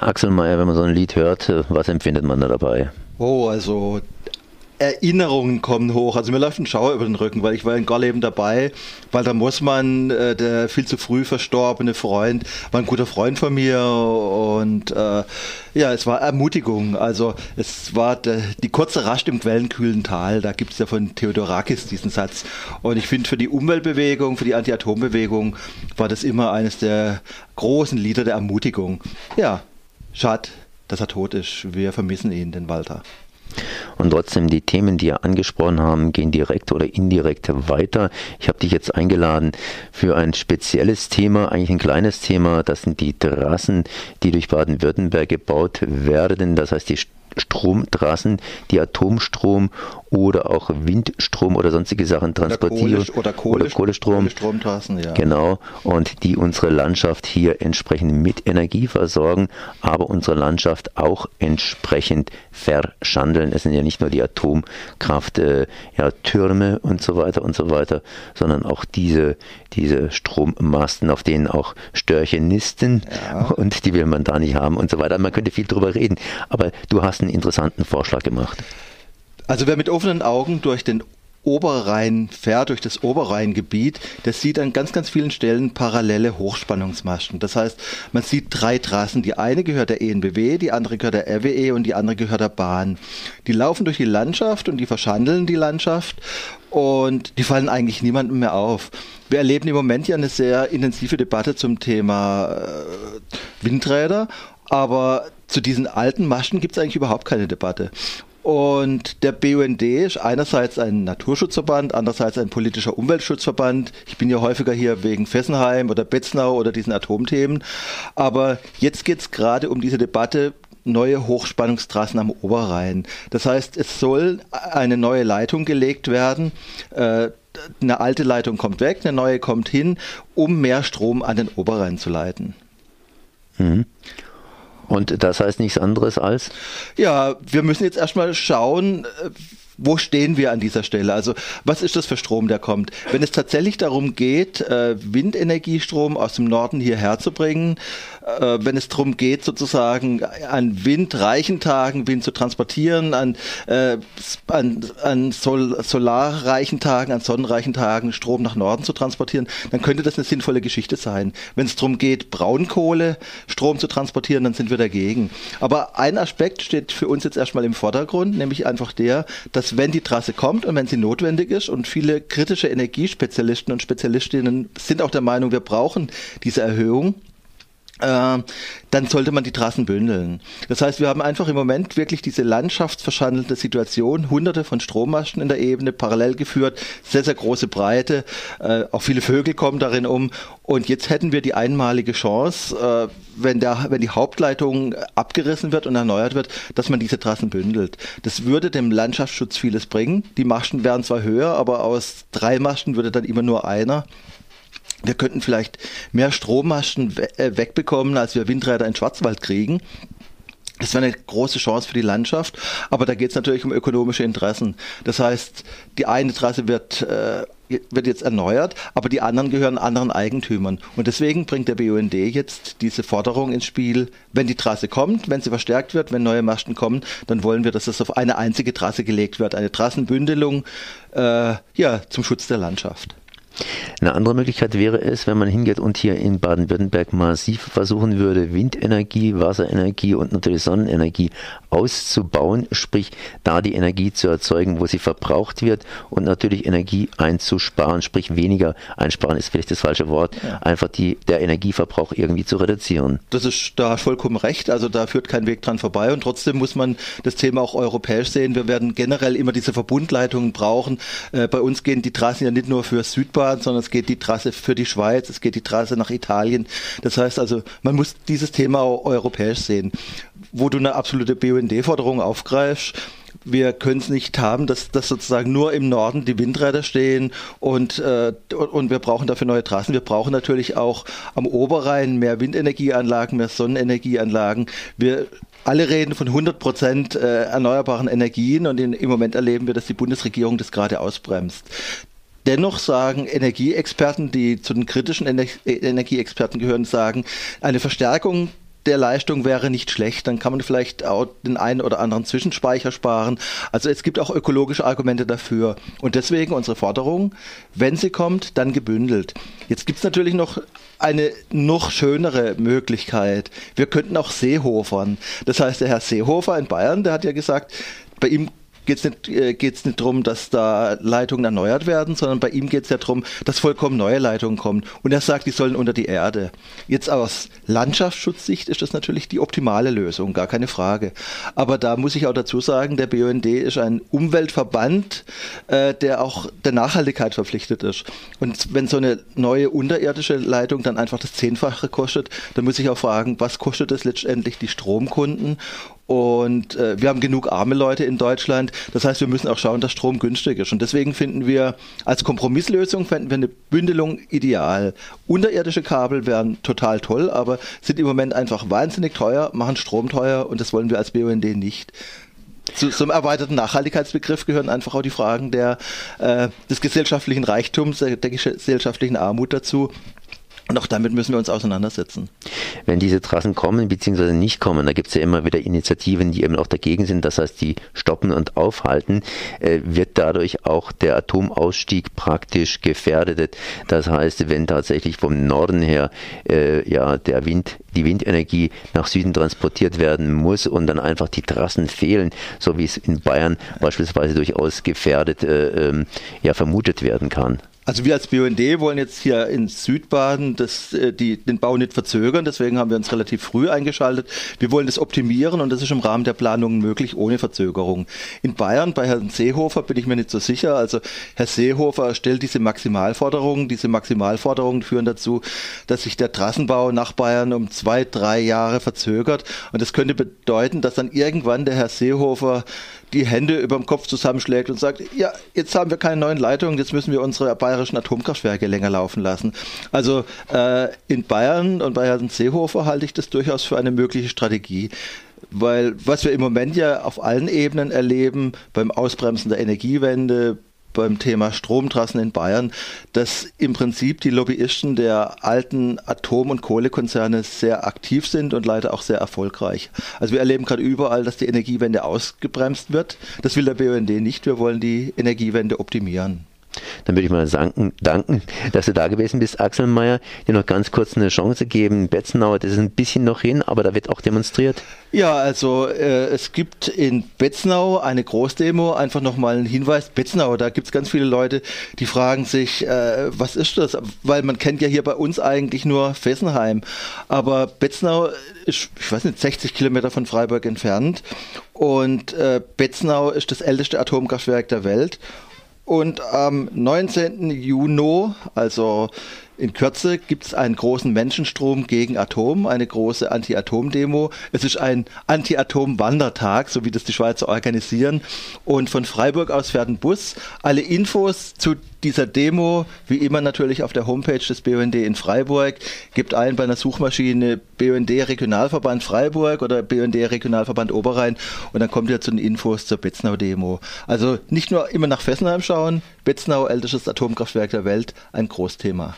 Axel Mayer, wenn man so ein Lied hört, was empfindet man da dabei? Oh, also Erinnerungen kommen hoch. Also mir läuft ein Schauer über den Rücken, weil ich war in Gorleben dabei, weil da muss man, äh, der viel zu früh verstorbene Freund, war ein guter Freund von mir und äh, ja, es war Ermutigung. Also es war de, die kurze Rast im quellenkühlen Tal, da gibt es ja von Theodorakis diesen Satz. Und ich finde für die Umweltbewegung, für die Anti-Atom-Bewegung war das immer eines der großen Lieder der Ermutigung. Ja, schade, dass er tot ist. Wir vermissen ihn, den Walter. Und trotzdem, die Themen, die ihr angesprochen haben, gehen direkt oder indirekt weiter. Ich habe dich jetzt eingeladen für ein spezielles Thema, eigentlich ein kleines Thema. Das sind die Trassen, die durch Baden-Württemberg gebaut werden. Das heißt, die Stromtrassen, die Atomstrom oder auch Windstrom oder sonstige Sachen transportieren. Oder, Kohle, oder Kohlestrom. Kohlestromtrassen, ja. Genau. Und die unsere Landschaft hier entsprechend mit Energie versorgen, aber unsere Landschaft auch entsprechend verschandeln. Es sind ja nicht nur die Atomkraft, äh, ja, Türme und so weiter und so weiter, sondern auch diese, diese Strommasten, auf denen auch Störche nisten ja. und die will man da nicht haben und so weiter. Man könnte viel drüber reden, aber du hast einen interessanten Vorschlag gemacht. Also wer mit offenen Augen durch den Oberrhein fährt, durch das Oberrheingebiet, das sieht an ganz, ganz vielen Stellen parallele Hochspannungsmasten. Das heißt, man sieht drei Trassen. Die eine gehört der ENBW, die andere gehört der RWE und die andere gehört der Bahn. Die laufen durch die Landschaft und die verschandeln die Landschaft und die fallen eigentlich niemandem mehr auf. Wir erleben im Moment ja eine sehr intensive Debatte zum Thema äh, Windräder, aber zu diesen alten Maschen gibt es eigentlich überhaupt keine Debatte. Und der BUND ist einerseits ein Naturschutzverband, andererseits ein politischer Umweltschutzverband. Ich bin ja häufiger hier wegen Fessenheim oder Betznau oder diesen Atomthemen. Aber jetzt geht es gerade um diese Debatte, neue Hochspannungstrassen am Oberrhein. Das heißt, es soll eine neue Leitung gelegt werden. Äh, eine alte Leitung kommt weg, eine neue kommt hin, um mehr Strom an den Oberrhein zu leiten. Mhm. Und das heißt nichts anderes als? Ja, wir müssen jetzt erstmal schauen, äh, wo stehen wir an dieser Stelle? Also was ist das für Strom, der kommt? Wenn es tatsächlich darum geht, äh, Windenergiestrom aus dem Norden hierher zu bringen, äh, wenn es darum geht, sozusagen an windreichen Tagen Wind zu transportieren, an, äh, an, an Sol solarreichen Tagen, an sonnenreichen Tagen Strom nach Norden zu transportieren, dann könnte das eine sinnvolle Geschichte sein. Wenn es darum geht, Braunkohle Strom zu transportieren, dann sind wir dagegen. Aber ein Aspekt steht für uns jetzt erstmal im Vordergrund, nämlich einfach der, dass wenn die Trasse kommt und wenn sie notwendig ist. Und viele kritische Energiespezialisten und Spezialistinnen sind auch der Meinung, wir brauchen diese Erhöhung, dann sollte man die Trassen bündeln. Das heißt, wir haben einfach im Moment wirklich diese landschaftsverschandelte Situation, hunderte von Strommasten in der Ebene parallel geführt, sehr, sehr große Breite, äh, auch viele Vögel kommen darin um und jetzt hätten wir die einmalige Chance, äh, wenn, der, wenn die Hauptleitung abgerissen wird und erneuert wird, dass man diese Trassen bündelt. Das würde dem Landschaftsschutz vieles bringen. Die Masten wären zwar höher, aber aus drei Masten würde dann immer nur einer. Wir könnten vielleicht mehr Strommasten äh, wegbekommen, als wir Windräder in Schwarzwald kriegen. Das wäre eine große Chance für die Landschaft, aber da geht es natürlich um ökonomische Interessen. Das heißt, die eine Trasse wird, äh, wird jetzt erneuert, aber die anderen gehören anderen Eigentümern. Und deswegen bringt der BUND jetzt diese Forderung ins Spiel, wenn die Trasse kommt, wenn sie verstärkt wird, wenn neue Masten kommen, dann wollen wir, dass es auf eine einzige Trasse gelegt wird, eine Trassenbündelung äh, ja, zum Schutz der Landschaft. Eine andere Möglichkeit wäre es, wenn man hingeht und hier in Baden-Württemberg massiv versuchen würde, Windenergie, Wasserenergie und natürlich Sonnenenergie auszubauen, sprich da die Energie zu erzeugen, wo sie verbraucht wird und natürlich Energie einzusparen, sprich weniger einsparen ist vielleicht das falsche Wort, ja. einfach die, der Energieverbrauch irgendwie zu reduzieren. Das ist da vollkommen recht, also da führt kein Weg dran vorbei und trotzdem muss man das Thema auch europäisch sehen. Wir werden generell immer diese Verbundleitungen brauchen. Äh, bei uns gehen die Trassen ja nicht nur für Südbahn, sondern es geht die Trasse für die Schweiz, es geht die Trasse nach Italien. Das heißt also, man muss dieses Thema europäisch sehen. Wo du eine absolute BUND-Forderung aufgreifst, wir können es nicht haben, dass, dass sozusagen nur im Norden die Windräder stehen und, äh, und wir brauchen dafür neue Trassen. Wir brauchen natürlich auch am Oberrhein mehr Windenergieanlagen, mehr Sonnenenergieanlagen. Wir alle reden von 100 Prozent äh, erneuerbaren Energien und im Moment erleben wir, dass die Bundesregierung das gerade ausbremst. Dennoch sagen Energieexperten, die zu den kritischen Ener Energieexperten gehören, sagen, eine Verstärkung der Leistung wäre nicht schlecht. Dann kann man vielleicht auch den einen oder anderen Zwischenspeicher sparen. Also es gibt auch ökologische Argumente dafür. Und deswegen unsere Forderung, wenn sie kommt, dann gebündelt. Jetzt gibt es natürlich noch eine noch schönere Möglichkeit. Wir könnten auch Seehofern. Das heißt, der Herr Seehofer in Bayern, der hat ja gesagt, bei ihm geht es nicht, äh, nicht darum, dass da Leitungen erneuert werden, sondern bei ihm geht es ja darum, dass vollkommen neue Leitungen kommen. Und er sagt, die sollen unter die Erde. Jetzt aus Landschaftsschutzsicht ist das natürlich die optimale Lösung, gar keine Frage. Aber da muss ich auch dazu sagen, der BUND ist ein Umweltverband, äh, der auch der Nachhaltigkeit verpflichtet ist. Und wenn so eine neue unterirdische Leitung dann einfach das Zehnfache kostet, dann muss ich auch fragen, was kostet das letztendlich die Stromkunden? Und äh, wir haben genug arme Leute in Deutschland. Das heißt, wir müssen auch schauen, dass Strom günstig ist. Und deswegen finden wir als Kompromisslösung finden wir eine Bündelung ideal. Unterirdische Kabel wären total toll, aber sind im Moment einfach wahnsinnig teuer, machen Strom teuer und das wollen wir als BUND nicht. Zu, zum erweiterten Nachhaltigkeitsbegriff gehören einfach auch die Fragen der, äh, des gesellschaftlichen Reichtums, der, der gesellschaftlichen Armut dazu. Und auch damit müssen wir uns auseinandersetzen. Wenn diese Trassen kommen bzw. nicht kommen, da gibt es ja immer wieder Initiativen, die eben auch dagegen sind, das heißt, die stoppen und aufhalten, äh, wird dadurch auch der Atomausstieg praktisch gefährdet. Das heißt, wenn tatsächlich vom Norden her äh, ja der Wind, die Windenergie nach Süden transportiert werden muss und dann einfach die Trassen fehlen, so wie es in Bayern beispielsweise durchaus gefährdet äh, ähm, ja vermutet werden kann. Also wir als BUND wollen jetzt hier in Südbaden das, äh, die, den Bau nicht verzögern, deswegen haben wir uns relativ früh eingeschaltet. Wir wollen das optimieren und das ist im Rahmen der Planungen möglich, ohne Verzögerung. In Bayern, bei Herrn Seehofer, bin ich mir nicht so sicher. Also Herr Seehofer stellt diese Maximalforderungen. Diese Maximalforderungen führen dazu, dass sich der Trassenbau nach Bayern um zwei, drei Jahre verzögert. Und das könnte bedeuten, dass dann irgendwann der Herr Seehofer die Hände über dem Kopf zusammenschlägt und sagt, ja, jetzt haben wir keine neuen Leitungen, jetzt müssen wir unsere bayerischen Atomkraftwerke länger laufen lassen. Also äh, in Bayern und bei Herrn Seehofer halte ich das durchaus für eine mögliche Strategie. Weil was wir im Moment ja auf allen Ebenen erleben, beim Ausbremsen der Energiewende, beim Thema Stromtrassen in Bayern, dass im Prinzip die Lobbyisten der alten Atom- und Kohlekonzerne sehr aktiv sind und leider auch sehr erfolgreich. Also wir erleben gerade überall, dass die Energiewende ausgebremst wird. Das will der BUND nicht. Wir wollen die Energiewende optimieren. Dann würde ich mal danken, danken, dass du da gewesen bist, Axel Mayer. Dir noch ganz kurz eine Chance geben. Betzenau, das ist ein bisschen noch hin, aber da wird auch demonstriert. Ja, also äh, es gibt in Betznau eine Großdemo. Einfach nochmal ein Hinweis. Betznau, da gibt es ganz viele Leute, die fragen sich, äh, was ist das? Weil man kennt ja hier bei uns eigentlich nur Fessenheim. Aber Betznau ist, ich weiß nicht, 60 Kilometer von Freiburg entfernt. Und äh, Betznau ist das älteste Atomkraftwerk der Welt. Und am 19. Juni, also in Kürze, gibt es einen großen Menschenstrom gegen Atom, eine große Anti-Atom-Demo. Es ist ein Anti-Atom-Wandertag, so wie das die Schweizer organisieren. Und von Freiburg aus fährt ein Bus. Alle Infos zu dieser Demo, wie immer natürlich auf der Homepage des BUND in Freiburg. Gibt ein bei einer Suchmaschine BUND Regionalverband Freiburg oder BUND Regionalverband Oberrhein und dann kommt ihr zu den Infos zur Betznau Demo. Also nicht nur immer nach Fessenheim schauen, Betznau, ältestes Atomkraftwerk der Welt, ein Großthema.